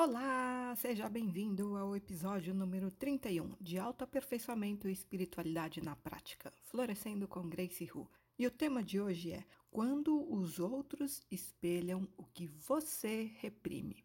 Olá, seja bem-vindo ao episódio número 31 de Autoaperfeiçoamento e Espiritualidade na Prática, Florescendo com Grace Hu. E o tema de hoje é Quando os outros espelham o que você reprime.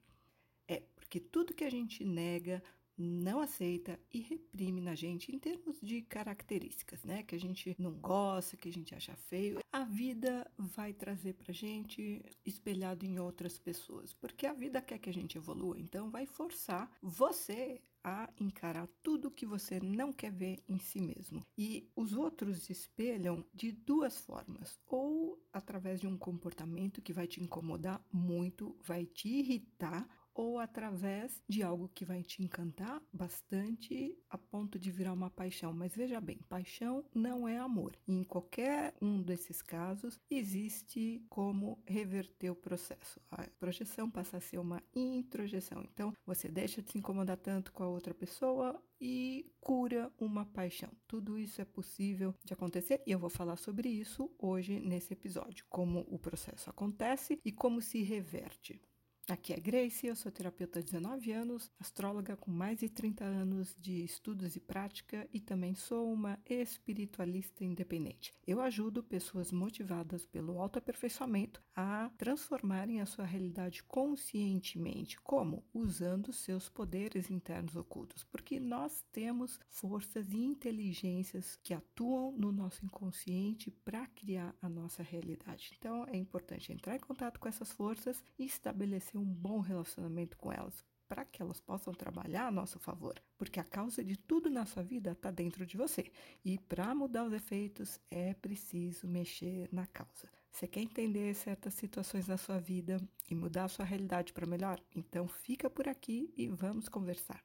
É, porque tudo que a gente nega, não aceita e reprime na gente em termos de características, né? Que a gente não gosta, que a gente acha feio, a vida vai trazer pra gente espelhado em outras pessoas, porque a vida quer que a gente evolua, então vai forçar você a encarar tudo que você não quer ver em si mesmo. E os outros espelham de duas formas: ou através de um comportamento que vai te incomodar muito, vai te irritar, ou através de algo que vai te encantar bastante a ponto de virar uma paixão. Mas veja bem, paixão não é amor. E em qualquer um desses casos, existe como reverter o processo. A projeção passa a ser uma introjeção. Então, você deixa de se incomodar tanto com a outra pessoa e cura uma paixão. Tudo isso é possível de acontecer e eu vou falar sobre isso hoje nesse episódio, como o processo acontece e como se reverte. Aqui é Grace, eu sou terapeuta há 19 anos, astróloga com mais de 30 anos de estudos e prática e também sou uma espiritualista independente. Eu ajudo pessoas motivadas pelo autoaperfeiçoamento a transformarem a sua realidade conscientemente. Como? Usando seus poderes internos ocultos, porque nós temos forças e inteligências que atuam no nosso inconsciente para criar a nossa realidade. Então é importante entrar em contato com essas forças e estabelecer um bom relacionamento com elas, para que elas possam trabalhar a nosso favor, porque a causa de tudo na sua vida está dentro de você. E para mudar os efeitos é preciso mexer na causa. Você quer entender certas situações na sua vida e mudar a sua realidade para melhor? Então fica por aqui e vamos conversar.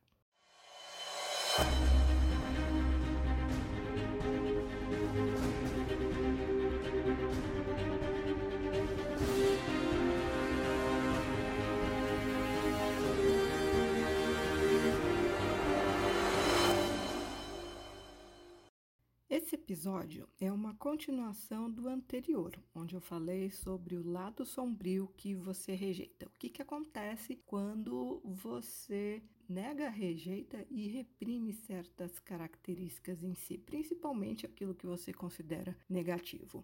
Episódio é uma continuação do anterior, onde eu falei sobre o lado sombrio que você rejeita. O que, que acontece quando você nega, rejeita e reprime certas características em si, principalmente aquilo que você considera negativo.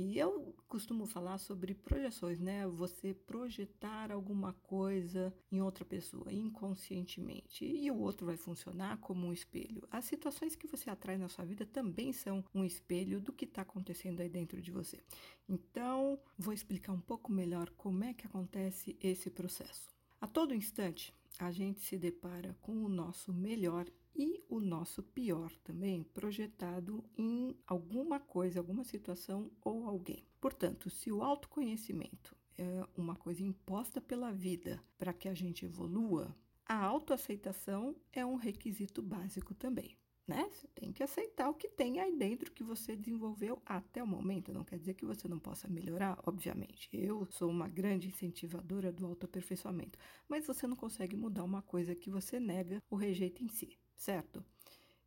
E eu costumo falar sobre projeções, né? Você projetar alguma coisa em outra pessoa inconscientemente e o outro vai funcionar como um espelho. As situações que você atrai na sua vida também são um espelho do que está acontecendo aí dentro de você. Então, vou explicar um pouco melhor como é que acontece esse processo. A todo instante, a gente se depara com o nosso melhor e o nosso pior também projetado em alguma coisa, alguma situação ou alguém. Portanto, se o autoconhecimento é uma coisa imposta pela vida para que a gente evolua, a autoaceitação é um requisito básico também. Né? Você tem que aceitar o que tem aí dentro que você desenvolveu até o momento. Não quer dizer que você não possa melhorar, obviamente. Eu sou uma grande incentivadora do autoaperfeiçoamento, mas você não consegue mudar uma coisa que você nega ou rejeita em si certo?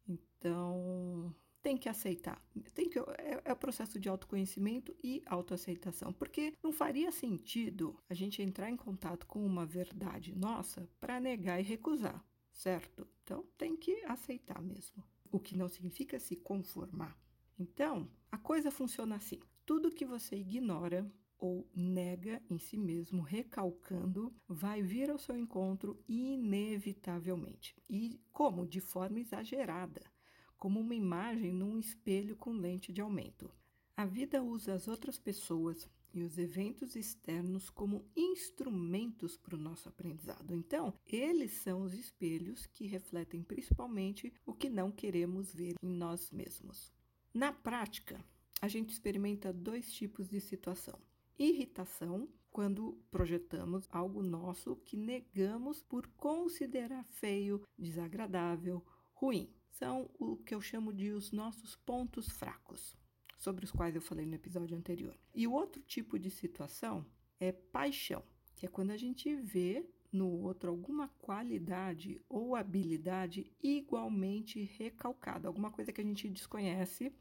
Então, tem que aceitar. Tem que, é, é o processo de autoconhecimento e autoaceitação. Porque não faria sentido a gente entrar em contato com uma verdade nossa para negar e recusar, certo? Então, tem que aceitar mesmo. O que não significa se conformar. Então, a coisa funciona assim: tudo que você ignora ou nega em si mesmo, recalcando, vai vir ao seu encontro inevitavelmente. E como? De forma exagerada, como uma imagem num espelho com lente de aumento. A vida usa as outras pessoas e os eventos externos como instrumentos para o nosso aprendizado. Então, eles são os espelhos que refletem principalmente o que não queremos ver em nós mesmos. Na prática, a gente experimenta dois tipos de situação irritação quando projetamos algo nosso que negamos por considerar feio, desagradável, ruim. São o que eu chamo de os nossos pontos fracos, sobre os quais eu falei no episódio anterior. E o outro tipo de situação é paixão, que é quando a gente vê no outro alguma qualidade ou habilidade igualmente recalcada, alguma coisa que a gente desconhece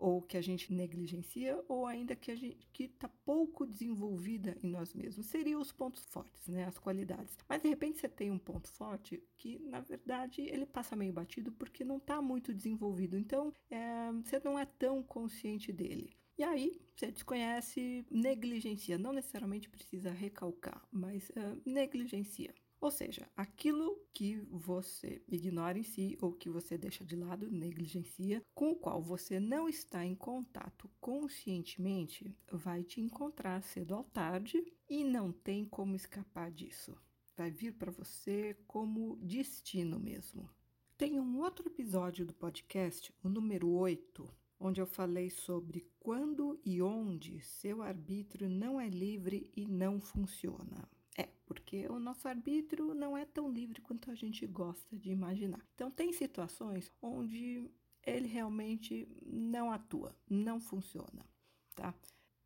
ou que a gente negligencia, ou ainda que a gente que está pouco desenvolvida em nós mesmos. Seriam os pontos fortes, né? As qualidades. Mas de repente você tem um ponto forte que, na verdade, ele passa meio batido porque não está muito desenvolvido. Então, é, você não é tão consciente dele. E aí, você desconhece, negligencia. Não necessariamente precisa recalcar, mas uh, negligencia. Ou seja, aquilo que você ignora em si ou que você deixa de lado, negligencia, com o qual você não está em contato conscientemente, vai te encontrar cedo ou tarde e não tem como escapar disso. Vai vir para você como destino mesmo. Tem um outro episódio do podcast, o número 8, onde eu falei sobre quando e onde seu arbítrio não é livre e não funciona. Porque o nosso arbítrio não é tão livre quanto a gente gosta de imaginar. Então, tem situações onde ele realmente não atua, não funciona, tá?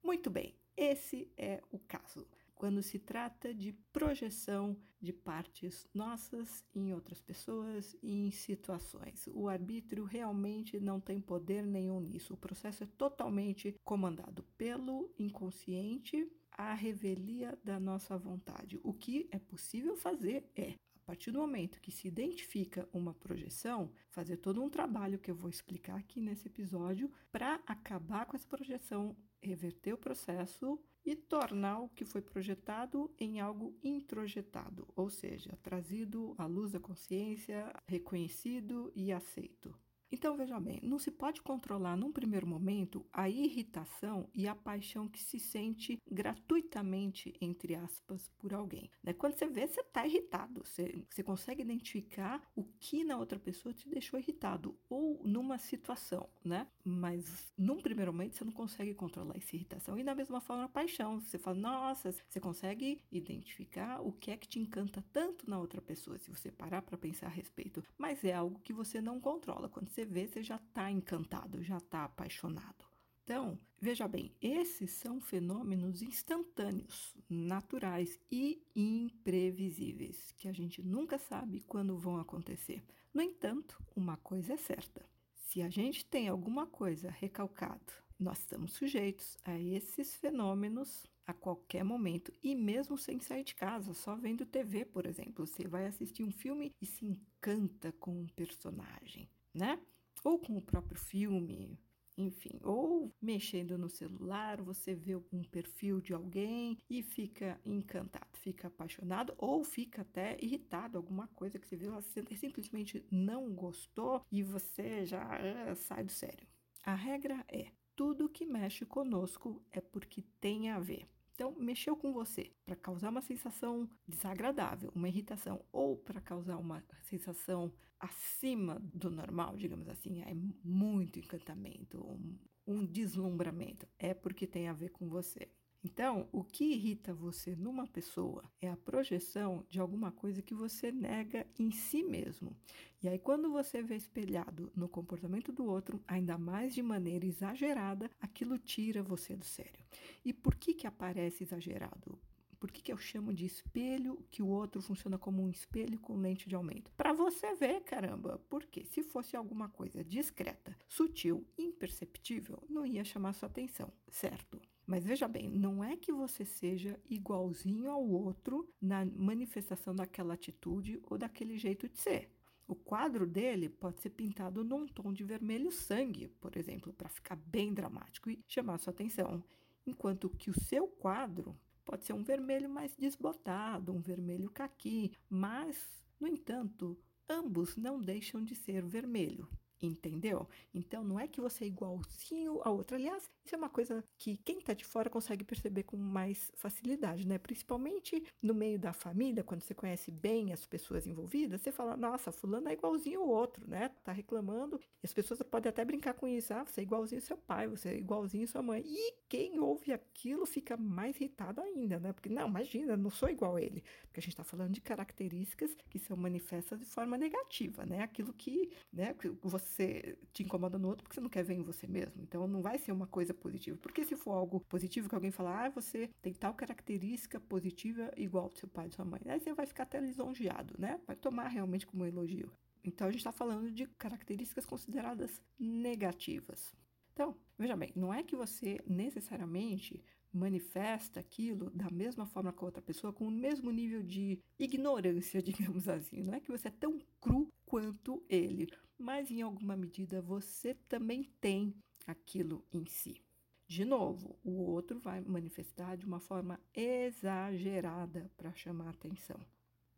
Muito bem, esse é o caso. Quando se trata de projeção de partes nossas em outras pessoas e em situações. O arbítrio realmente não tem poder nenhum nisso. O processo é totalmente comandado pelo inconsciente a revelia da nossa vontade. O que é possível fazer é a partir do momento que se identifica uma projeção, fazer todo um trabalho que eu vou explicar aqui nesse episódio para acabar com essa projeção, reverter o processo e tornar o que foi projetado em algo introjetado, ou seja, trazido à luz da consciência, reconhecido e aceito. Então, veja bem, não se pode controlar num primeiro momento a irritação e a paixão que se sente gratuitamente, entre aspas, por alguém. Né? Quando você vê, você está irritado, você, você consegue identificar o que na outra pessoa te deixou irritado, ou numa situação, né? Mas num primeiro momento você não consegue controlar essa irritação. E da mesma forma a paixão, você fala, nossa, você consegue identificar o que é que te encanta tanto na outra pessoa, se você parar para pensar a respeito. Mas é algo que você não controla. Quando você vê, você já está encantado, já está apaixonado. Então, veja bem, esses são fenômenos instantâneos, naturais e imprevisíveis, que a gente nunca sabe quando vão acontecer. No entanto, uma coisa é certa: se a gente tem alguma coisa recalcada, nós estamos sujeitos a esses fenômenos a qualquer momento e mesmo sem sair de casa, só vendo TV, por exemplo, você vai assistir um filme e se encanta com um personagem né? Ou com o próprio filme, enfim, ou mexendo no celular, você vê um perfil de alguém e fica encantado, fica apaixonado ou fica até irritado, alguma coisa que você viu, você simplesmente não gostou e você já uh, sai do sério. A regra é: tudo que mexe conosco é porque tem a ver. Então, mexeu com você para causar uma sensação desagradável, uma irritação, ou para causar uma sensação acima do normal, digamos assim, é muito encantamento, um, um deslumbramento, é porque tem a ver com você. Então, o que irrita você numa pessoa é a projeção de alguma coisa que você nega em si mesmo. E aí, quando você vê espelhado no comportamento do outro, ainda mais de maneira exagerada, aquilo tira você do sério. E por que que aparece exagerado? Por que, que eu chamo de espelho que o outro funciona como um espelho com lente de aumento? Para você ver, caramba. Porque se fosse alguma coisa discreta, sutil, imperceptível, não ia chamar sua atenção, certo? Mas veja bem, não é que você seja igualzinho ao outro na manifestação daquela atitude ou daquele jeito de ser. O quadro dele pode ser pintado num tom de vermelho sangue, por exemplo, para ficar bem dramático e chamar sua atenção, enquanto que o seu quadro pode ser um vermelho mais desbotado, um vermelho caqui, mas, no entanto, ambos não deixam de ser vermelho. Entendeu? Então não é que você é igualzinho a outra. Aliás, isso é uma coisa que quem está de fora consegue perceber com mais facilidade, né? Principalmente no meio da família, quando você conhece bem as pessoas envolvidas, você fala, nossa, fulano é igualzinho o outro, né? Tá reclamando. E as pessoas podem até brincar com isso. Ah, você é igualzinho seu pai, você é igualzinho sua mãe. E quem ouve aquilo fica mais irritado ainda, né? Porque, não, imagina, não sou igual a ele. Porque a gente está falando de características que são manifestas de forma negativa, né? Aquilo que, né, que você você te incomoda no outro porque você não quer ver em você mesmo. Então não vai ser uma coisa positiva. Porque se for algo positivo que alguém falar, ah, você tem tal característica positiva igual do seu pai e sua mãe, aí você vai ficar até lisonjeado, né? Vai tomar realmente como um elogio. Então a gente está falando de características consideradas negativas. Então, veja bem, não é que você necessariamente manifesta aquilo da mesma forma que a outra pessoa, com o mesmo nível de ignorância, digamos assim. Não é que você é tão cru quanto ele, mas em alguma medida você também tem aquilo em si. De novo, o outro vai manifestar de uma forma exagerada para chamar atenção.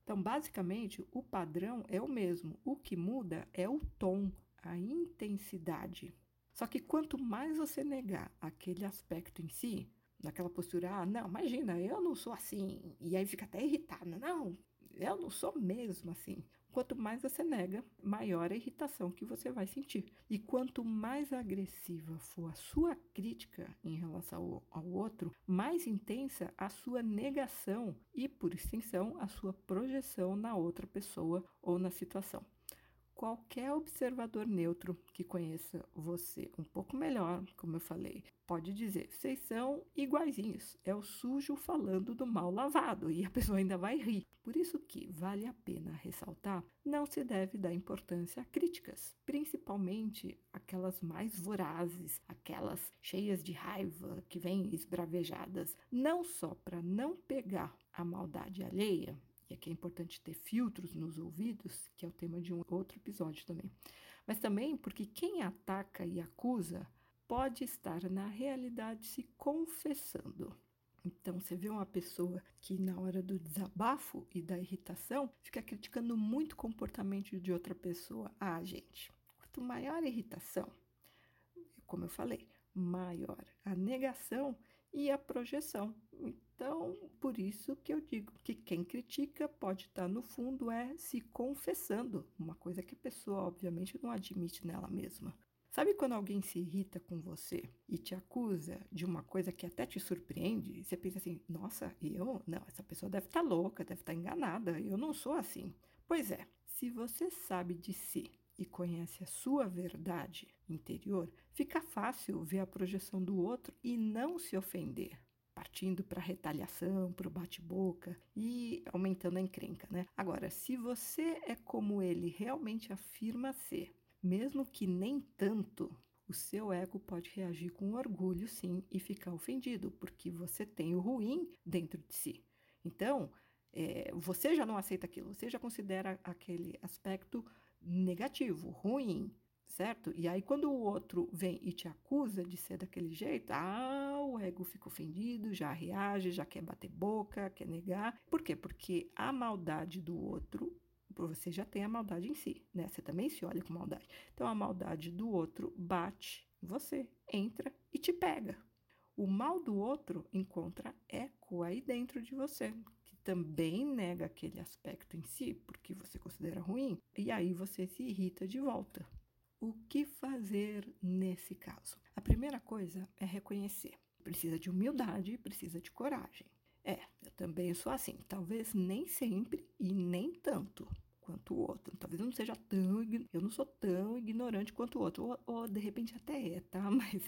Então, basicamente, o padrão é o mesmo. O que muda é o tom, a intensidade. Só que quanto mais você negar aquele aspecto em si, naquela postura, ah, não, imagina, eu não sou assim, e aí fica até irritada, não, eu não sou mesmo assim. Quanto mais você nega, maior a irritação que você vai sentir. E quanto mais agressiva for a sua crítica em relação ao, ao outro, mais intensa a sua negação e, por extensão, a sua projeção na outra pessoa ou na situação qualquer observador neutro que conheça você um pouco melhor, como eu falei, pode dizer: vocês são iguaizinhos. É o sujo falando do mal lavado e a pessoa ainda vai rir. Por isso que vale a pena ressaltar: não se deve dar importância a críticas, principalmente aquelas mais vorazes, aquelas cheias de raiva que vêm esbravejadas, não só para não pegar a maldade alheia, e aqui é importante ter filtros nos ouvidos, que é o tema de um outro episódio também. Mas também porque quem ataca e acusa pode estar na realidade se confessando. Então, você vê uma pessoa que, na hora do desabafo e da irritação, fica criticando muito o comportamento de outra pessoa. Ah, gente, quanto maior a irritação, como eu falei, maior a negação e a projeção. Então, por isso que eu digo que quem critica pode estar no fundo é se confessando, uma coisa que a pessoa obviamente não admite nela mesma. Sabe quando alguém se irrita com você e te acusa de uma coisa que até te surpreende? Você pensa assim: nossa, eu? Não, essa pessoa deve estar louca, deve estar enganada, eu não sou assim. Pois é, se você sabe de si e conhece a sua verdade interior, fica fácil ver a projeção do outro e não se ofender, partindo para retaliação, para o bate-boca e aumentando a encrenca, né? Agora, se você é como ele realmente afirma ser, mesmo que nem tanto, o seu ego pode reagir com orgulho, sim, e ficar ofendido, porque você tem o ruim dentro de si. Então, é, você já não aceita aquilo, você já considera aquele aspecto negativo, ruim, certo? E aí, quando o outro vem e te acusa de ser daquele jeito, ah, o ego fica ofendido, já reage, já quer bater boca, quer negar. Por quê? Porque a maldade do outro, você já tem a maldade em si, né? Você também se olha com maldade. Então, a maldade do outro bate em você, entra e te pega. O mal do outro encontra eco aí dentro de você, também nega aquele aspecto em si, porque você considera ruim, e aí você se irrita de volta. O que fazer nesse caso? A primeira coisa é reconhecer. Precisa de humildade, precisa de coragem. É, eu também sou assim. Talvez nem sempre e nem tanto quanto o outro. Talvez eu não seja tão, eu não sou tão ignorante quanto o outro, ou, ou, de repente até é, tá? Mas,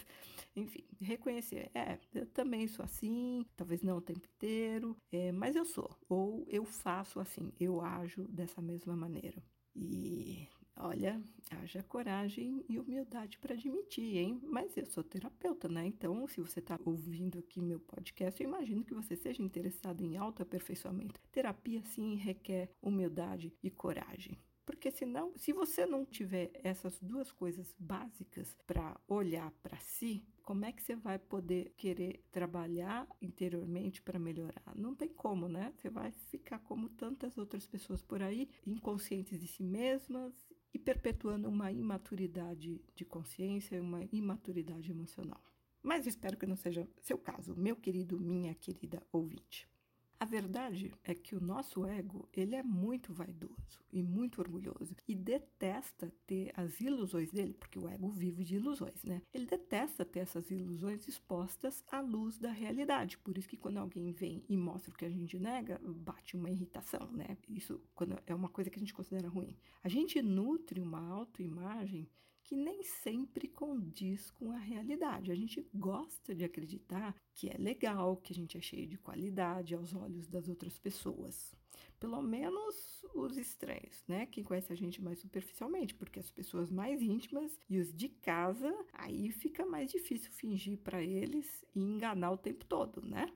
enfim, reconhecer, é, eu também sou assim, talvez não o tempo inteiro, é, mas eu sou, ou eu faço assim, eu ajo dessa mesma maneira. E Olha, haja coragem e humildade para admitir, hein? Mas eu sou terapeuta, né? Então, se você está ouvindo aqui meu podcast, eu imagino que você seja interessado em autoaperfeiçoamento. Terapia, sim, requer humildade e coragem. Porque senão, se você não tiver essas duas coisas básicas para olhar para si, como é que você vai poder querer trabalhar interiormente para melhorar? Não tem como, né? Você vai ficar como tantas outras pessoas por aí, inconscientes de si mesmas e perpetuando uma imaturidade de consciência uma imaturidade emocional. Mas espero que não seja seu caso, meu querido, minha querida ouvinte. A verdade é que o nosso ego, ele é muito vaidoso e muito orgulhoso e detesta ter as ilusões dele, porque o ego vive de ilusões, né? Ele detesta ter essas ilusões expostas à luz da realidade. Por isso que quando alguém vem e mostra o que a gente nega, bate uma irritação, né? Isso quando é uma coisa que a gente considera ruim. A gente nutre uma autoimagem que nem sempre condiz com a realidade. A gente gosta de acreditar que é legal, que a gente é cheio de qualidade aos olhos das outras pessoas. Pelo menos os estranhos, né? Quem conhece a gente mais superficialmente, porque as pessoas mais íntimas e os de casa, aí fica mais difícil fingir para eles e enganar o tempo todo, né?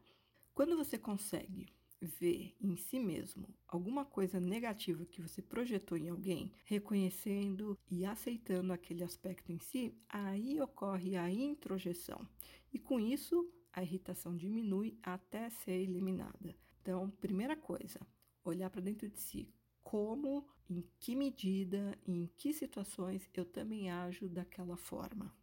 Quando você consegue ver em si mesmo alguma coisa negativa que você projetou em alguém, reconhecendo e aceitando aquele aspecto em si, aí ocorre a introjeção. E com isso, a irritação diminui até ser eliminada. Então, primeira coisa, olhar para dentro de si. Como, em que medida, em que situações eu também ajo daquela forma.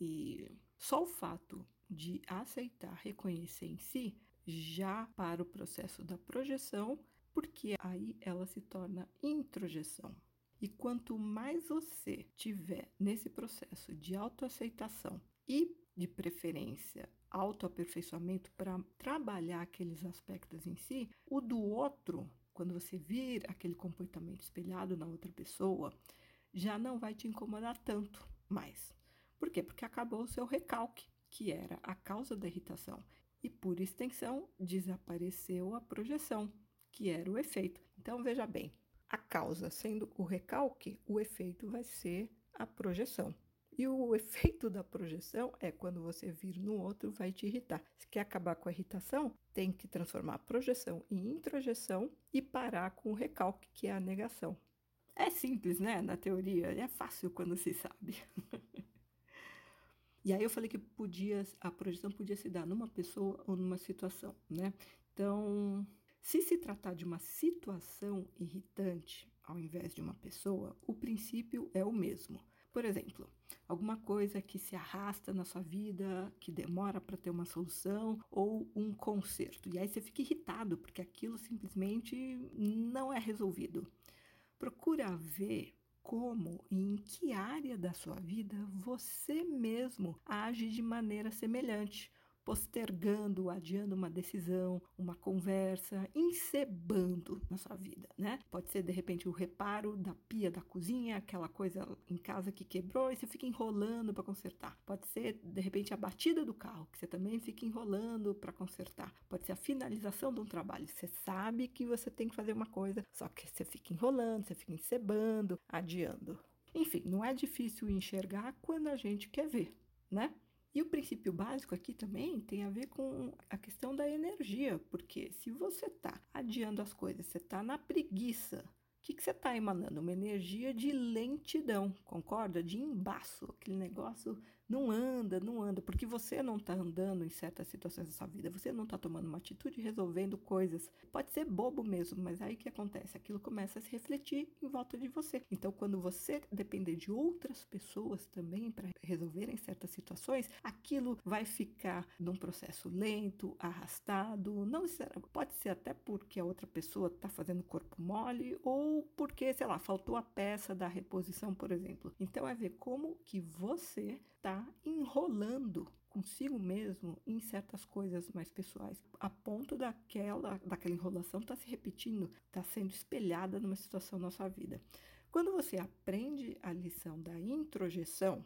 E só o fato de aceitar, reconhecer em si já para o processo da projeção, porque aí ela se torna introjeção. E quanto mais você tiver nesse processo de autoaceitação e, de preferência, autoaperfeiçoamento para trabalhar aqueles aspectos em si, o do outro, quando você vir aquele comportamento espelhado na outra pessoa, já não vai te incomodar tanto mais. Por quê? Porque acabou o seu recalque, que era a causa da irritação e, por extensão, desapareceu a projeção, que era o efeito. Então, veja bem, a causa sendo o recalque, o efeito vai ser a projeção. E o efeito da projeção é quando você vir no outro, vai te irritar. Se quer acabar com a irritação, tem que transformar a projeção em introjeção e parar com o recalque, que é a negação. É simples, né? Na teoria, é fácil quando se sabe. E aí eu falei que podia, a projeção podia se dar numa pessoa ou numa situação, né? Então, se se tratar de uma situação irritante ao invés de uma pessoa, o princípio é o mesmo. Por exemplo, alguma coisa que se arrasta na sua vida, que demora para ter uma solução ou um conserto. E aí você fica irritado porque aquilo simplesmente não é resolvido. Procura ver como e em que área da sua vida você mesmo age de maneira semelhante postergando, adiando uma decisão, uma conversa, encebando na sua vida, né? Pode ser de repente o reparo da pia da cozinha, aquela coisa em casa que quebrou e você fica enrolando para consertar. Pode ser de repente a batida do carro, que você também fica enrolando para consertar. Pode ser a finalização de um trabalho. Você sabe que você tem que fazer uma coisa, só que você fica enrolando, você fica encebando, adiando. Enfim, não é difícil enxergar quando a gente quer ver, né? E o princípio básico aqui também tem a ver com a questão da energia, porque se você está adiando as coisas, você está na preguiça, o que, que você está emanando? Uma energia de lentidão, concorda? De embaço, aquele negócio não anda, não anda, porque você não está andando em certas situações da sua vida, você não está tomando uma atitude resolvendo coisas. Pode ser bobo mesmo, mas aí o que acontece? Aquilo começa a se refletir em volta de você. Então, quando você depender de outras pessoas também para resolverem certas situações, aquilo vai ficar num processo lento, arrastado, não pode ser até porque a outra pessoa está fazendo corpo mole ou porque, sei lá, faltou a peça da reposição, por exemplo. Então, é ver como que você está enrolando consigo mesmo em certas coisas mais pessoais, a ponto daquela, daquela enrolação estar tá se repetindo, está sendo espelhada numa situação na sua vida. Quando você aprende a lição da introjeção,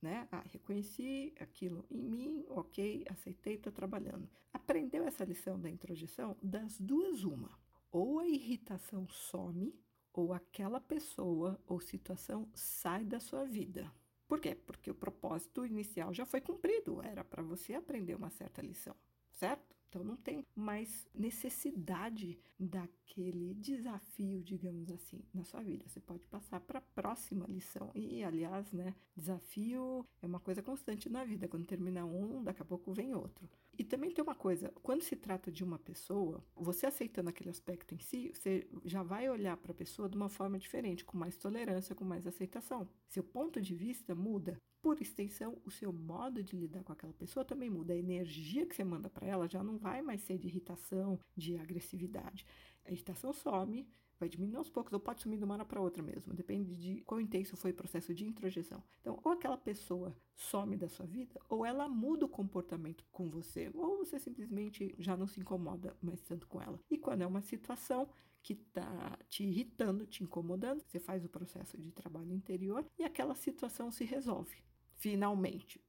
né? Ah, reconheci aquilo em mim, ok, aceitei, estou trabalhando. Aprendeu essa lição da introjeção? Das duas, uma. Ou a irritação some, ou aquela pessoa ou situação sai da sua vida. Por quê? Porque o propósito inicial já foi cumprido, era para você aprender uma certa lição, certo? Então não tem mais necessidade daquele desafio, digamos assim, na sua vida. Você pode passar para a próxima lição. E aliás, né, desafio é uma coisa constante na vida. Quando termina um, daqui a pouco vem outro. E também tem uma coisa, quando se trata de uma pessoa, você aceitando aquele aspecto em si, você já vai olhar para a pessoa de uma forma diferente, com mais tolerância, com mais aceitação. Seu ponto de vista muda. Por extensão, o seu modo de lidar com aquela pessoa também muda. A energia que você manda para ela já não vai mais ser de irritação, de agressividade. A irritação some, vai diminuindo aos poucos, ou pode sumir de uma hora para outra mesmo, depende de quão intenso foi o processo de introjeção. Então, ou aquela pessoa some da sua vida, ou ela muda o comportamento com você, ou você simplesmente já não se incomoda mais tanto com ela. E quando é uma situação que está te irritando, te incomodando, você faz o processo de trabalho interior e aquela situação se resolve, finalmente.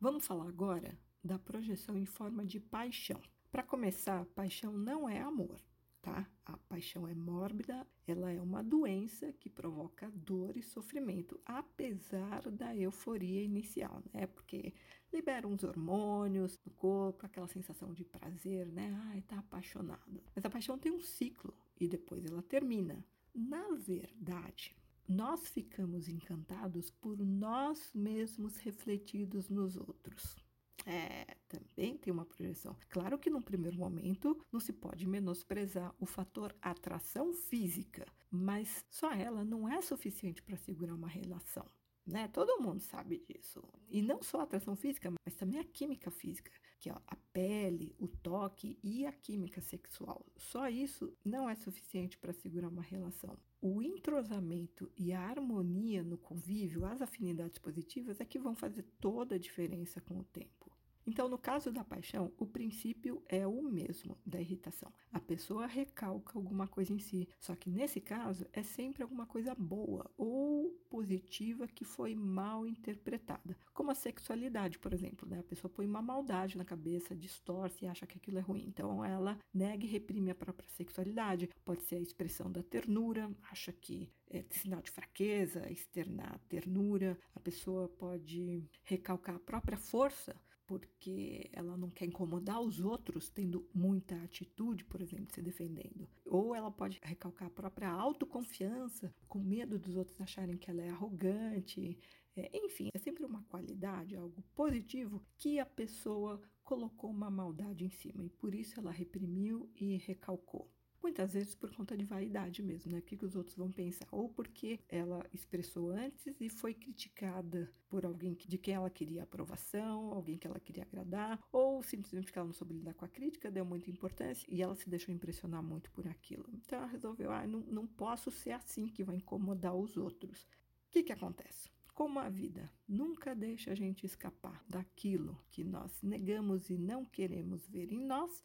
Vamos falar agora da projeção em forma de paixão. Para começar, paixão não é amor. Tá? A paixão é mórbida, ela é uma doença que provoca dor e sofrimento, apesar da euforia inicial, né? Porque libera uns hormônios no corpo, aquela sensação de prazer, né? Ai, tá apaixonado. Mas a paixão tem um ciclo e depois ela termina. Na verdade, nós ficamos encantados por nós mesmos refletidos nos outros. É, também tem uma projeção. Claro que num primeiro momento não se pode menosprezar o fator atração física, mas só ela não é suficiente para segurar uma relação. Né? Todo mundo sabe disso. E não só a atração física, mas também a química física, que é a pele, o toque e a química sexual. Só isso não é suficiente para segurar uma relação. O entrosamento e a harmonia no convívio, as afinidades positivas, é que vão fazer toda a diferença com o tempo. Então, no caso da paixão, o princípio é o mesmo da irritação. A pessoa recalca alguma coisa em si, só que nesse caso é sempre alguma coisa boa ou positiva que foi mal interpretada, como a sexualidade, por exemplo. Né? A pessoa põe uma maldade na cabeça, distorce e acha que aquilo é ruim. Então, ela nega e reprime a própria sexualidade. Pode ser a expressão da ternura, acha que é sinal de fraqueza, externar ternura. A pessoa pode recalcar a própria força porque ela não quer incomodar os outros, tendo muita atitude, por exemplo, se defendendo. Ou ela pode recalcar a própria autoconfiança, com medo dos outros acharem que ela é arrogante. É, enfim, é sempre uma qualidade, algo positivo, que a pessoa colocou uma maldade em cima e por isso ela reprimiu e recalcou. Muitas vezes por conta de vaidade mesmo, né? O que, que os outros vão pensar? Ou porque ela expressou antes e foi criticada por alguém de quem ela queria aprovação, alguém que ela queria agradar, ou simplesmente porque ela não soube lidar com a crítica, deu muita importância e ela se deixou impressionar muito por aquilo. Então ela resolveu, ah, não, não posso ser assim que vai incomodar os outros. O que, que acontece? Como a vida nunca deixa a gente escapar daquilo que nós negamos e não queremos ver em nós,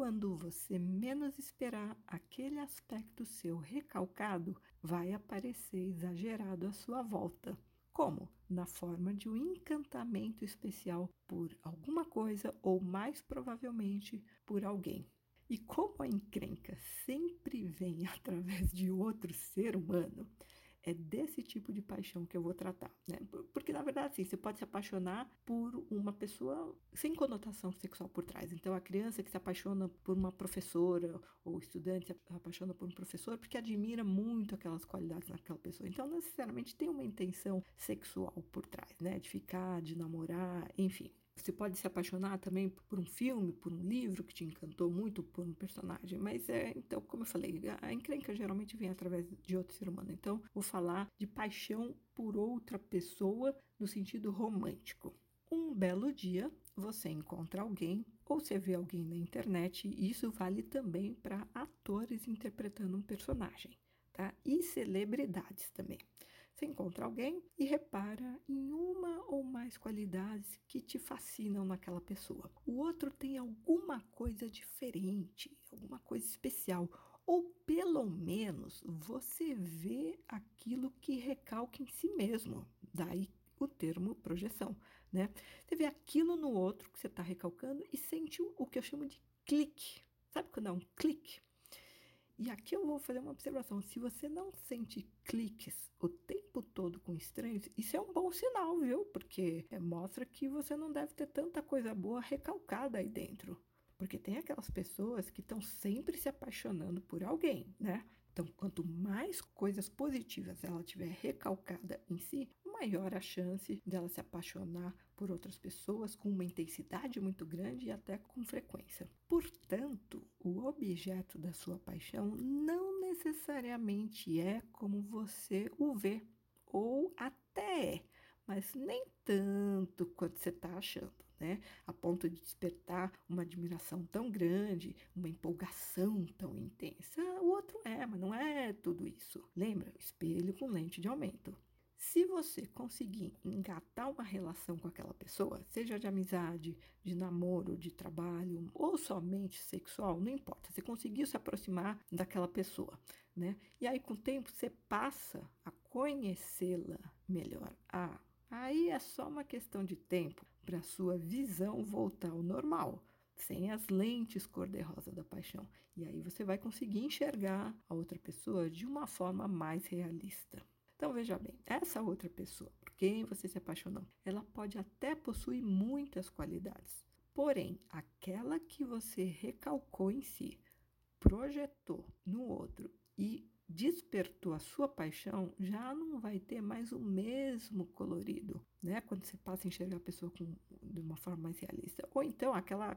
quando você menos esperar, aquele aspecto seu recalcado vai aparecer exagerado à sua volta. Como? Na forma de um encantamento especial por alguma coisa ou, mais provavelmente, por alguém. E como a encrenca sempre vem através de outro ser humano, é desse tipo de paixão que eu vou tratar, né? Porque na verdade, assim, você pode se apaixonar por uma pessoa sem conotação sexual por trás. Então, a criança que se apaixona por uma professora ou estudante se apaixona por um professor porque admira muito aquelas qualidades naquela pessoa. Então, necessariamente tem uma intenção sexual por trás, né? De ficar, de namorar, enfim. Você pode se apaixonar também por um filme, por um livro que te encantou muito, por um personagem. Mas é, então, como eu falei, a encrenca geralmente vem através de outro ser humano. Então, vou falar de paixão por outra pessoa no sentido romântico. Um belo dia, você encontra alguém ou você vê alguém na internet, e isso vale também para atores interpretando um personagem, tá? E celebridades também. Você encontra alguém e repara em uma ou mais qualidades que te fascinam naquela pessoa. O outro tem alguma coisa diferente, alguma coisa especial, ou pelo menos você vê aquilo que recalca em si mesmo. Daí o termo projeção, né? Você vê aquilo no outro que você está recalcando e sente o que eu chamo de clique. Sabe quando é um clique? E aqui eu vou fazer uma observação. Se você não sente cliques o tempo todo com estranhos, isso é um bom sinal, viu? Porque é, mostra que você não deve ter tanta coisa boa recalcada aí dentro. Porque tem aquelas pessoas que estão sempre se apaixonando por alguém, né? Então, quanto mais coisas positivas ela tiver recalcada em si, maior a chance dela se apaixonar por outras pessoas com uma intensidade muito grande e até com frequência. Portanto, o objeto da sua paixão não necessariamente é como você o vê, ou até é, mas nem tanto quanto você está achando. Né? A ponto de despertar uma admiração tão grande, uma empolgação tão intensa. O outro é, mas não é tudo isso. Lembra? Espelho com lente de aumento. Se você conseguir engatar uma relação com aquela pessoa, seja de amizade, de namoro, de trabalho ou somente sexual, não importa. Você conseguiu se aproximar daquela pessoa, né? E aí com o tempo você passa a conhecê-la melhor. Ah, aí é só uma questão de tempo para a sua visão voltar ao normal. sem as lentes cor-de-rosa da paixão. E aí você vai conseguir enxergar a outra pessoa de uma forma mais realista. Então veja bem, essa outra pessoa por quem você se apaixonou, ela pode até possuir muitas qualidades. Porém, aquela que você recalcou em si, projetou no outro e despertou a sua paixão, já não vai ter mais o mesmo colorido, né? Quando você passa a enxergar a pessoa com, de uma forma mais realista. Ou então aquela,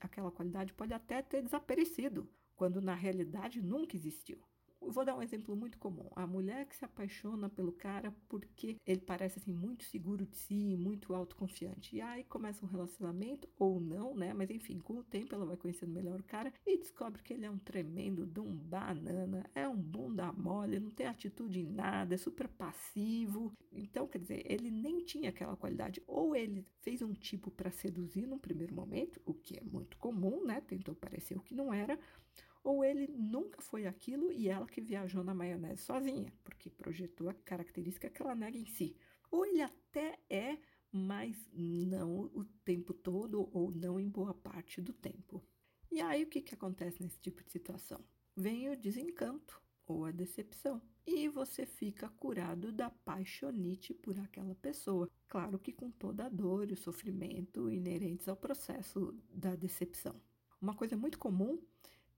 aquela qualidade pode até ter desaparecido, quando na realidade nunca existiu vou dar um exemplo muito comum. A mulher que se apaixona pelo cara porque ele parece assim muito seguro de si, muito autoconfiante. E aí começa um relacionamento ou não, né? Mas enfim, com o tempo ela vai conhecendo melhor o cara e descobre que ele é um tremendo de um banana, é um bunda mole, não tem atitude em nada, é super passivo. Então, quer dizer, ele nem tinha aquela qualidade. Ou ele fez um tipo para seduzir num primeiro momento, o que é muito comum, né? Tentou parecer o que não era ou ele nunca foi aquilo e ela que viajou na maionese sozinha, porque projetou a característica que ela nega em si. Ou ele até é, mas não o tempo todo ou não em boa parte do tempo. E aí o que, que acontece nesse tipo de situação? Vem o desencanto ou a decepção. E você fica curado da paixonite por aquela pessoa. Claro que com toda a dor e o sofrimento inerentes ao processo da decepção. Uma coisa muito comum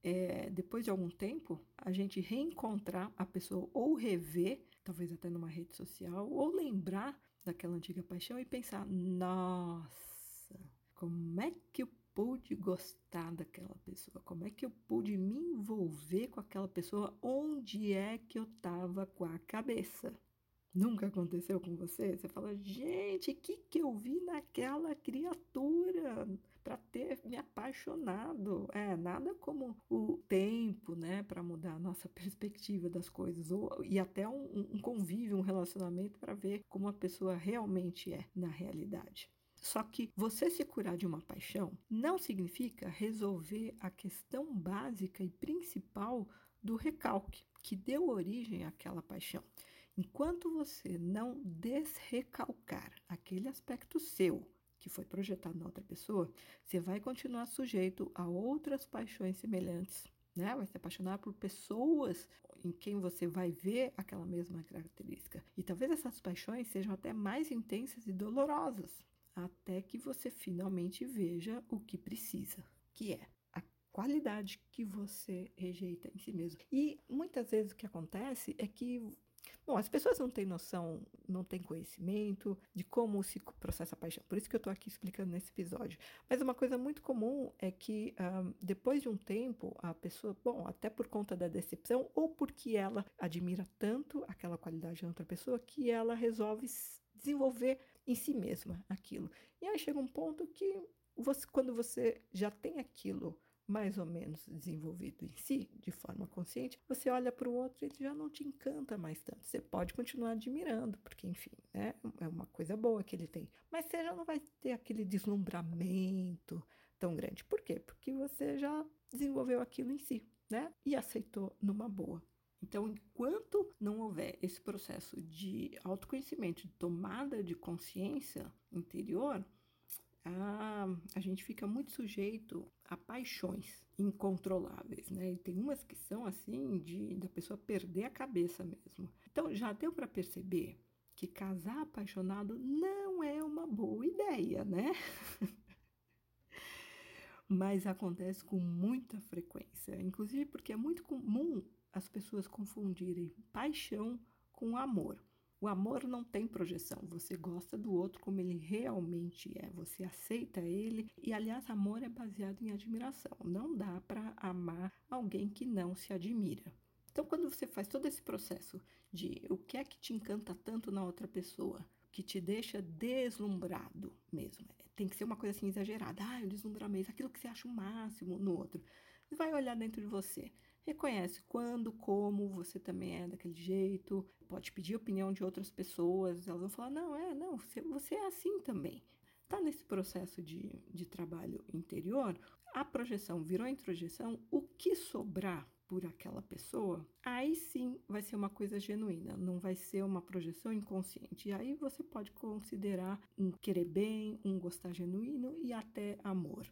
é, depois de algum tempo, a gente reencontrar a pessoa ou rever, talvez até numa rede social, ou lembrar daquela antiga paixão e pensar: nossa, como é que eu pude gostar daquela pessoa? Como é que eu pude me envolver com aquela pessoa? Onde é que eu estava com a cabeça? Nunca aconteceu com você? Você fala, gente, o que, que eu vi naquela criatura? Para ter me apaixonado. É, nada como o tempo, né, para mudar a nossa perspectiva das coisas, ou, e até um, um convívio, um relacionamento para ver como a pessoa realmente é na realidade. Só que você se curar de uma paixão não significa resolver a questão básica e principal do recalque que deu origem àquela paixão. Enquanto você não desrecalcar aquele aspecto seu que foi projetado na outra pessoa, você vai continuar sujeito a outras paixões semelhantes, né? Vai se apaixonar por pessoas em quem você vai ver aquela mesma característica. E talvez essas paixões sejam até mais intensas e dolorosas, até que você finalmente veja o que precisa, que é a qualidade que você rejeita em si mesmo. E muitas vezes o que acontece é que Bom, as pessoas não têm noção, não têm conhecimento de como se processa a paixão. Por isso que eu estou aqui explicando nesse episódio. Mas uma coisa muito comum é que um, depois de um tempo, a pessoa, bom, até por conta da decepção ou porque ela admira tanto aquela qualidade da outra pessoa que ela resolve desenvolver em si mesma aquilo. E aí chega um ponto que você, quando você já tem aquilo mais ou menos desenvolvido em si, de forma consciente, você olha para o outro e ele já não te encanta mais tanto. Você pode continuar admirando, porque, enfim, né, é uma coisa boa que ele tem. Mas você já não vai ter aquele deslumbramento tão grande. Por quê? Porque você já desenvolveu aquilo em si, né? E aceitou numa boa. Então, enquanto não houver esse processo de autoconhecimento, de tomada de consciência interior, a, a gente fica muito sujeito a paixões incontroláveis, né? E tem umas que são assim de da pessoa perder a cabeça mesmo. Então já deu para perceber que casar apaixonado não é uma boa ideia, né? Mas acontece com muita frequência, inclusive porque é muito comum as pessoas confundirem paixão com amor. O amor não tem projeção. Você gosta do outro como ele realmente é. Você aceita ele. E, aliás, amor é baseado em admiração. Não dá para amar alguém que não se admira. Então, quando você faz todo esse processo de o que é que te encanta tanto na outra pessoa, que te deixa deslumbrado mesmo, é, tem que ser uma coisa assim exagerada. Ah, o deslumbramento, aquilo que você acha o máximo no outro. Vai olhar dentro de você. Reconhece quando, como você também é daquele jeito, pode pedir opinião de outras pessoas, elas vão falar: não, é, não, você, é assim também. Está nesse processo de, de trabalho interior, a projeção virou introjeção, o que sobrar por aquela pessoa, aí sim vai ser uma coisa genuína, não vai ser uma projeção inconsciente. E aí você pode considerar um querer bem, um gostar genuíno e até amor.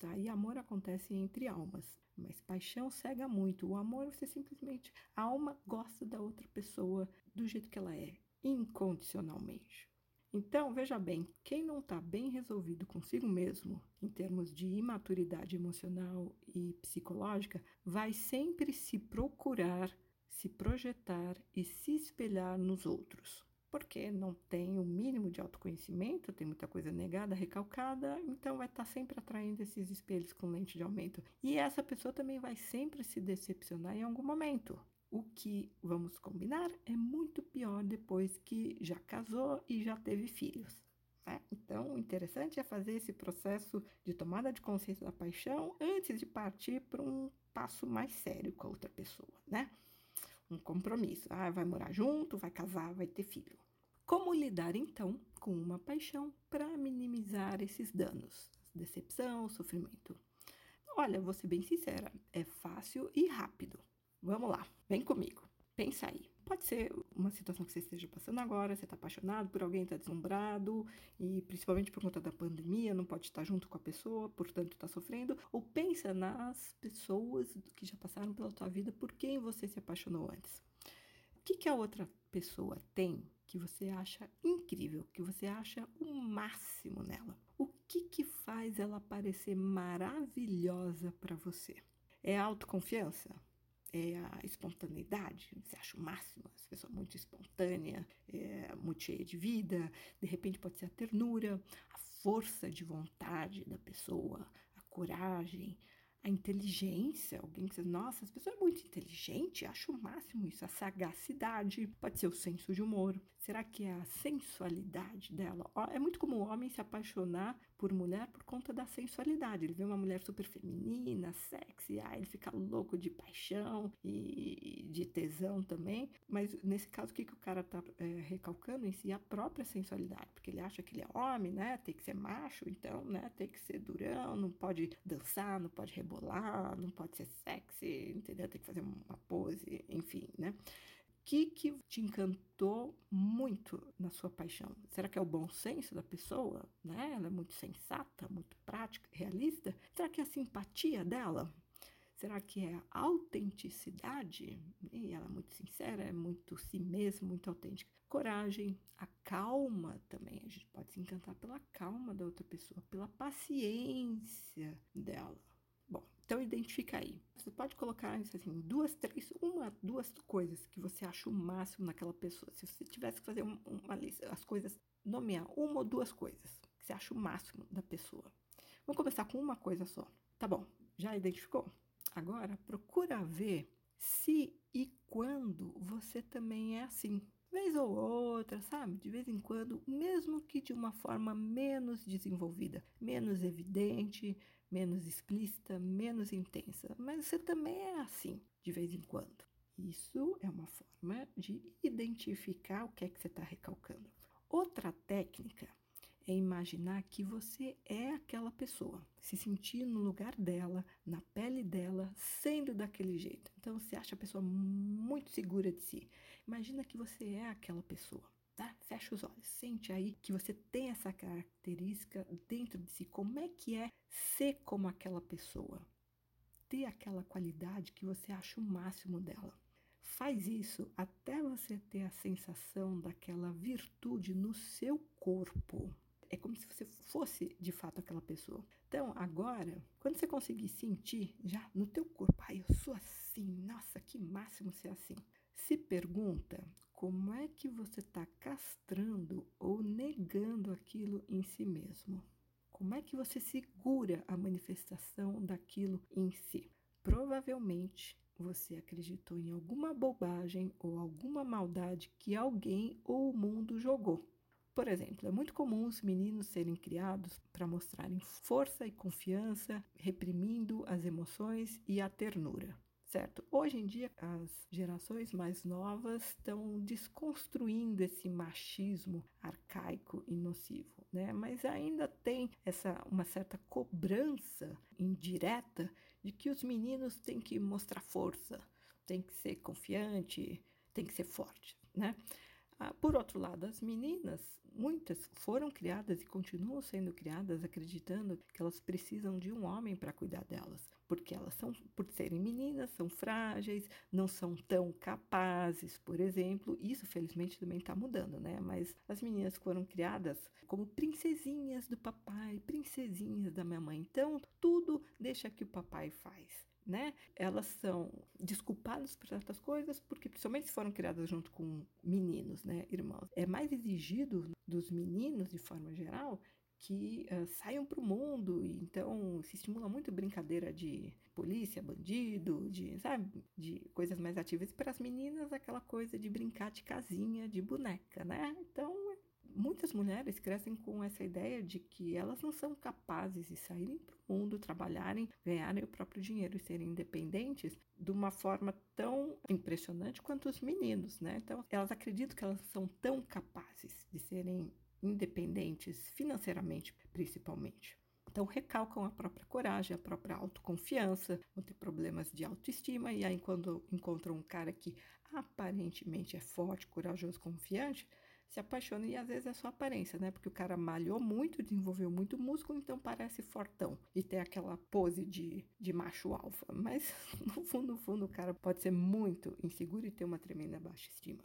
tá? E amor acontece entre almas, mas paixão cega muito. O amor você simplesmente a alma gosta da outra pessoa do jeito que ela é, incondicionalmente. Então, veja bem, quem não está bem resolvido consigo mesmo, em termos de imaturidade emocional e psicológica, vai sempre se procurar, se projetar e se espelhar nos outros porque não tem o mínimo de autoconhecimento, tem muita coisa negada, recalcada, então vai estar tá sempre atraindo esses espelhos com lente de aumento. E essa pessoa também vai sempre se decepcionar em algum momento. O que, vamos combinar, é muito pior depois que já casou e já teve filhos. Né? Então, o interessante é fazer esse processo de tomada de consciência da paixão antes de partir para um passo mais sério com a outra pessoa, né? Um compromisso. Ah, vai morar junto, vai casar, vai ter filho. Como lidar então com uma paixão para minimizar esses danos, decepção, sofrimento? Olha, vou ser bem sincera, é fácil e rápido. Vamos lá, vem comigo. Pensa aí. Pode ser uma situação que você esteja passando agora, você está apaixonado por alguém, está deslumbrado, e principalmente por conta da pandemia, não pode estar junto com a pessoa, portanto está sofrendo. Ou pensa nas pessoas que já passaram pela tua vida, por quem você se apaixonou antes. O que, que a outra pessoa tem que você acha incrível, que você acha o máximo nela? O que, que faz ela parecer maravilhosa para você? É autoconfiança? É a espontaneidade, você acha o máximo, essa pessoa muito espontânea, é, muito cheia de vida, de repente pode ser a ternura, a força de vontade da pessoa, a coragem, a inteligência, alguém que diz, nossa, essa pessoa é muito inteligente, acho o máximo isso, a sagacidade, pode ser o senso de humor. Será que é a sensualidade dela? É muito comum o homem se apaixonar por mulher por conta da sensualidade. Ele vê uma mulher super feminina, sexy, ah, ele fica louco de paixão e de tesão também. Mas nesse caso, o que, que o cara tá é, recalcando em si? A própria sensualidade, porque ele acha que ele é homem, né? Tem que ser macho, então, né? Tem que ser durão, não pode dançar, não pode rebolar, não pode ser sexy, entendeu? Tem que fazer uma pose, enfim, né? Que, que te encantou muito na sua paixão? Será que é o bom senso da pessoa? Né? Ela é muito sensata, muito prática, realista? Será que é a simpatia dela? Será que é a autenticidade? E ela é muito sincera, é muito si mesma, muito autêntica. Coragem, a calma também. A gente pode se encantar pela calma da outra pessoa, pela paciência dela. Então identifica aí. Você pode colocar assim, duas, três, uma, duas coisas que você acha o máximo naquela pessoa. Se você tivesse que fazer uma lista, as coisas, nomear uma ou duas coisas que você acha o máximo da pessoa. Vamos começar com uma coisa só. Tá bom, já identificou? Agora procura ver se e quando você também é assim. Vez ou outra, sabe? De vez em quando, mesmo que de uma forma menos desenvolvida, menos evidente, menos explícita, menos intensa, mas você também é assim de vez em quando. Isso é uma forma de identificar o que é que você está recalcando. Outra técnica é imaginar que você é aquela pessoa, se sentir no lugar dela, na pele dela, sendo daquele jeito. Então você acha a pessoa muito segura de si. Imagina que você é aquela pessoa tá? Fecha os olhos, sente aí que você tem essa característica dentro de si. Como é que é ser como aquela pessoa? Ter aquela qualidade que você acha o máximo dela. Faz isso até você ter a sensação daquela virtude no seu corpo. É como se você fosse de fato aquela pessoa. Então, agora, quando você conseguir sentir já no teu corpo, ai, eu sou assim, nossa, que máximo ser assim. Se pergunta como é que você está castrando ou negando aquilo em si mesmo? Como é que você segura a manifestação daquilo em si? Provavelmente você acreditou em alguma bobagem ou alguma maldade que alguém ou o mundo jogou. Por exemplo, é muito comum os meninos serem criados para mostrarem força e confiança, reprimindo as emoções e a ternura certo? Hoje em dia, as gerações mais novas estão desconstruindo esse machismo arcaico e nocivo, né? Mas ainda tem essa uma certa cobrança indireta de que os meninos têm que mostrar força, têm que ser confiante, têm que ser forte, né? Ah, por outro lado, as meninas, muitas foram criadas e continuam sendo criadas acreditando que elas precisam de um homem para cuidar delas, porque elas são, por serem meninas, são frágeis, não são tão capazes, por exemplo. Isso, felizmente, também está mudando, né? Mas as meninas foram criadas como princesinhas do papai, princesinhas da minha mãe. Então, tudo deixa que o papai faz né? Elas são desculpadas por certas coisas, porque principalmente foram criadas junto com meninos, né, irmãos. É mais exigido dos meninos, de forma geral, que uh, saiam para o mundo, então se estimula muito brincadeira de polícia, bandido, de, sabe, de coisas mais ativas. E para as meninas, aquela coisa de brincar de casinha, de boneca, né? Então, muitas mulheres crescem com essa ideia de que elas não são capazes de saírem para o mundo, trabalharem, ganharem o próprio dinheiro e serem independentes de uma forma tão impressionante quanto os meninos, né? Então, elas acreditam que elas são tão capazes de serem independentes financeiramente, principalmente. Então, recalcam a própria coragem, a própria autoconfiança, vão ter problemas de autoestima, e aí, quando encontram um cara que aparentemente é forte, corajoso, confiante, se apaixona e às vezes é só aparência, né? Porque o cara malhou muito, desenvolveu muito músculo, então parece fortão e tem aquela pose de, de macho alfa. Mas no fundo, no fundo, o cara pode ser muito inseguro e ter uma tremenda baixa estima.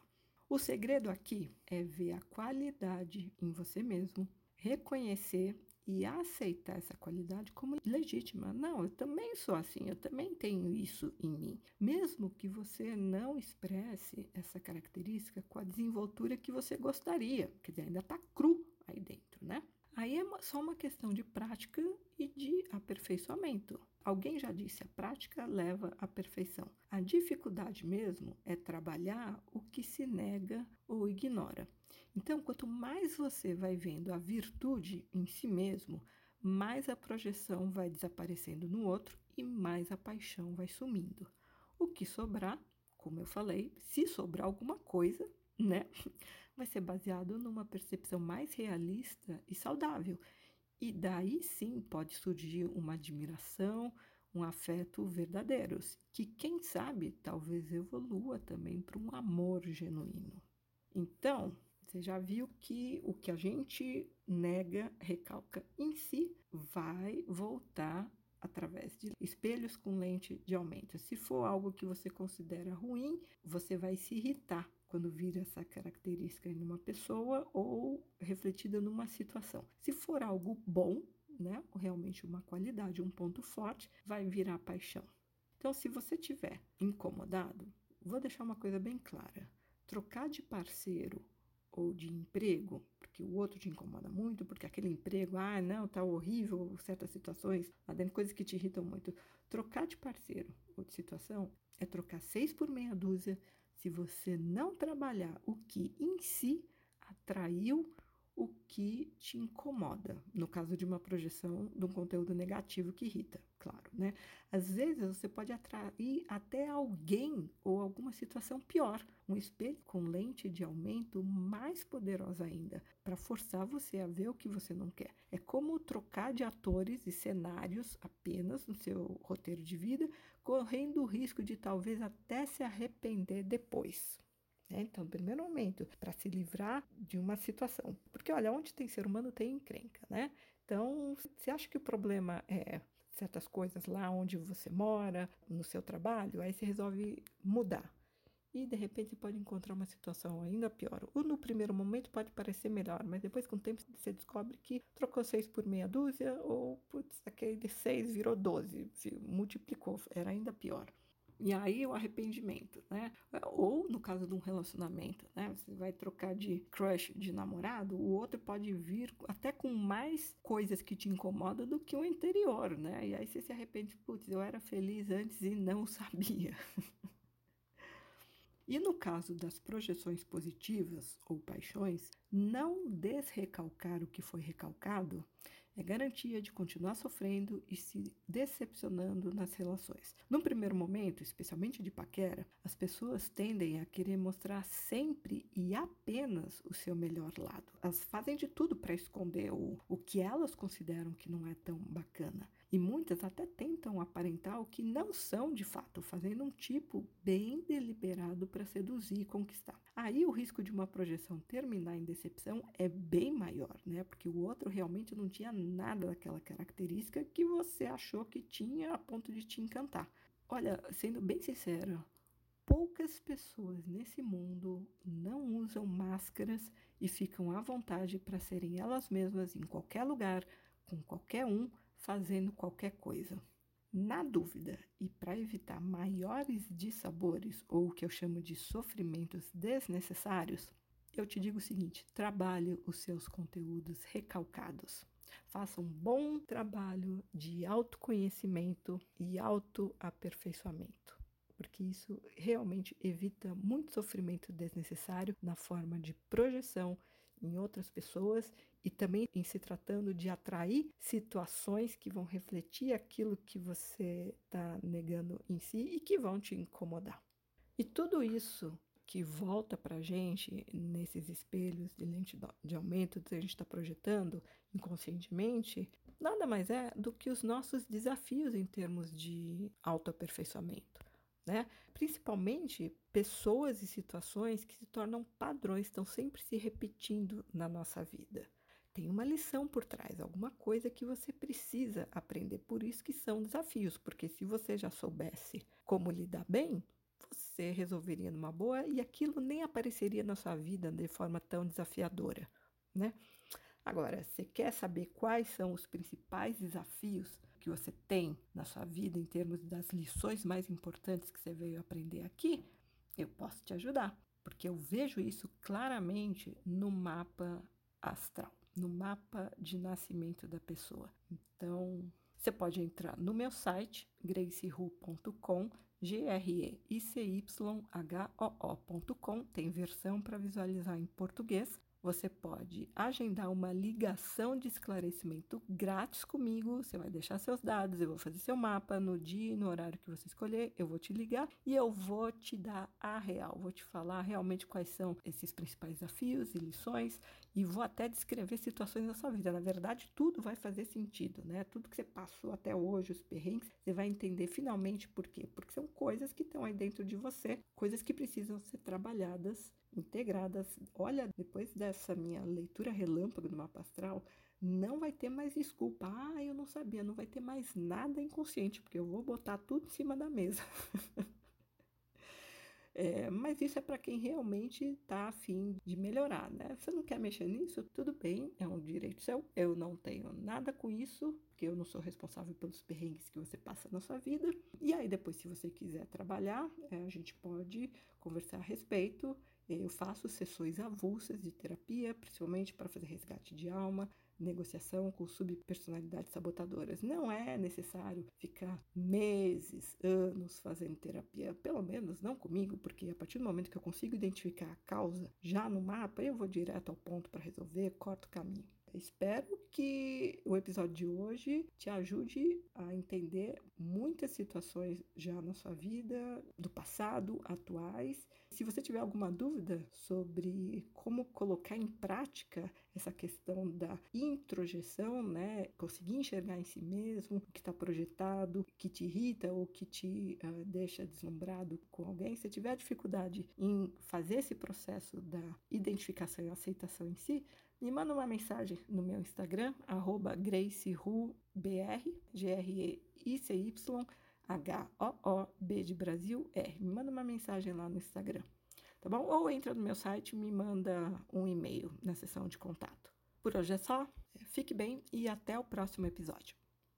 O segredo aqui é ver a qualidade em você mesmo, reconhecer e aceitar essa qualidade como legítima. Não, eu também sou assim, eu também tenho isso em mim. Mesmo que você não expresse essa característica com a desenvoltura que você gostaria, quer dizer, ainda está cru aí dentro, né? Aí é só uma questão de prática e de aperfeiçoamento. Alguém já disse, a prática leva à perfeição. A dificuldade mesmo é trabalhar o que se nega ou ignora. Então, quanto mais você vai vendo a virtude em si mesmo, mais a projeção vai desaparecendo no outro e mais a paixão vai sumindo. O que sobrar, como eu falei, se sobrar alguma coisa, né, vai ser baseado numa percepção mais realista e saudável. E daí sim pode surgir uma admiração, um afeto verdadeiros, que quem sabe talvez evolua também para um amor genuíno. Então, você já viu que o que a gente nega, recalca em si, vai voltar através de espelhos com lente de aumento. Se for algo que você considera ruim, você vai se irritar quando vira essa característica em uma pessoa ou refletida numa situação. Se for algo bom, né, realmente uma qualidade, um ponto forte, vai virar paixão. Então, se você tiver incomodado, vou deixar uma coisa bem clara: trocar de parceiro ou de emprego, porque o outro te incomoda muito, porque aquele emprego, ah, não, tá horrível, certas situações, lá coisas que te irritam muito. Trocar de parceiro ou de situação é trocar seis por meia dúzia se você não trabalhar o que em si atraiu o que te incomoda, no caso de uma projeção de um conteúdo negativo que irrita, claro, né? Às vezes você pode atrair até alguém ou alguma situação pior, um espelho com lente de aumento mais poderosa ainda, para forçar você a ver o que você não quer. É como trocar de atores e cenários apenas no seu roteiro de vida, correndo o risco de talvez até se arrepender depois. Né? Então, primeiro momento, para se livrar de uma situação. Porque, olha, onde tem ser humano tem encrenca, né? Então, você acha que o problema é certas coisas lá onde você mora, no seu trabalho, aí você resolve mudar. E de repente pode encontrar uma situação ainda pior. Ou no primeiro momento pode parecer melhor, mas depois com o tempo você descobre que trocou seis por meia dúzia, ou putz, aquele seis virou doze, multiplicou, era ainda pior. E aí o arrependimento, né? Ou no caso de um relacionamento, né? Você vai trocar de crush, de namorado, o outro pode vir até com mais coisas que te incomodam do que o anterior, né? E aí você se arrepende, putz, eu era feliz antes e não sabia. E no caso das projeções positivas ou paixões, não desrecalcar o que foi recalcado é garantia de continuar sofrendo e se decepcionando nas relações. Num primeiro momento, especialmente de paquera, as pessoas tendem a querer mostrar sempre e apenas o seu melhor lado. Elas fazem de tudo para esconder o, o que elas consideram que não é tão bacana. E muitas até tentam aparentar o que não são de fato, fazendo um tipo bem deliberado para seduzir e conquistar. aí o risco de uma projeção terminar em decepção é bem maior, né? Porque o outro realmente não tinha nada daquela característica que você achou que tinha a ponto de te encantar. Olha, sendo bem sincero, poucas pessoas nesse mundo não usam máscaras e ficam à vontade para serem elas mesmas em qualquer lugar, com qualquer um, fazendo qualquer coisa. Na dúvida, e para evitar maiores dissabores ou o que eu chamo de sofrimentos desnecessários, eu te digo o seguinte: trabalhe os seus conteúdos recalcados. Faça um bom trabalho de autoconhecimento e autoaperfeiçoamento, porque isso realmente evita muito sofrimento desnecessário na forma de projeção em outras pessoas e também em se tratando de atrair situações que vão refletir aquilo que você está negando em si e que vão te incomodar. E tudo isso que volta para a gente nesses espelhos de lente de aumento que a gente está projetando inconscientemente, nada mais é do que os nossos desafios em termos de autoaperfeiçoamento né? Principalmente pessoas e situações que se tornam padrões, estão sempre se repetindo na nossa vida. Tem uma lição por trás, alguma coisa que você precisa aprender. Por isso que são desafios, porque se você já soubesse como lidar bem, você resolveria numa boa e aquilo nem apareceria na sua vida de forma tão desafiadora, né? Agora, você quer saber quais são os principais desafios que você tem na sua vida em termos das lições mais importantes que você veio aprender aqui, eu posso te ajudar, porque eu vejo isso claramente no mapa astral, no mapa de nascimento da pessoa. Então, você pode entrar no meu site, gracehu.com, G-R-E-I-C-Y-H-O-O.com, tem versão para visualizar em português. Você pode agendar uma ligação de esclarecimento grátis comigo. Você vai deixar seus dados, eu vou fazer seu mapa no dia e no horário que você escolher. Eu vou te ligar e eu vou te dar a real. Vou te falar realmente quais são esses principais desafios e lições e vou até descrever situações da sua vida. Na verdade, tudo vai fazer sentido, né? Tudo que você passou até hoje, os perrengues, você vai entender finalmente por quê. Porque são coisas que estão aí dentro de você, coisas que precisam ser trabalhadas integradas. Olha, depois dessa minha leitura relâmpago do mapa astral, não vai ter mais desculpa. Ah, eu não sabia, não vai ter mais nada inconsciente, porque eu vou botar tudo em cima da mesa. É, mas isso é para quem realmente está afim de melhorar, né? Você não quer mexer nisso? Tudo bem, é um direito seu. Eu não tenho nada com isso, porque eu não sou responsável pelos perrengues que você passa na sua vida. E aí, depois, se você quiser trabalhar, é, a gente pode conversar a respeito. Eu faço sessões avulsas de terapia, principalmente para fazer resgate de alma, negociação com subpersonalidades sabotadoras. Não é necessário ficar meses, anos fazendo terapia, pelo menos não comigo, porque a partir do momento que eu consigo identificar a causa já no mapa, eu vou direto ao ponto para resolver, corto o caminho. Espero que o episódio de hoje te ajude a entender muitas situações já na sua vida, do passado, atuais. Se você tiver alguma dúvida sobre como colocar em prática essa questão da introjeção, né, conseguir enxergar em si mesmo o que está projetado, que te irrita ou que te uh, deixa deslumbrado com alguém, se tiver dificuldade em fazer esse processo da identificação e aceitação em si, me manda uma mensagem no meu Instagram, arroba GraceRuBR, G-R-E-I-C-Y, H-O-O-B de Brasil, R. Me manda uma mensagem lá no Instagram, tá bom? Ou entra no meu site e me manda um e-mail na seção de contato. Por hoje é só, fique bem e até o próximo episódio.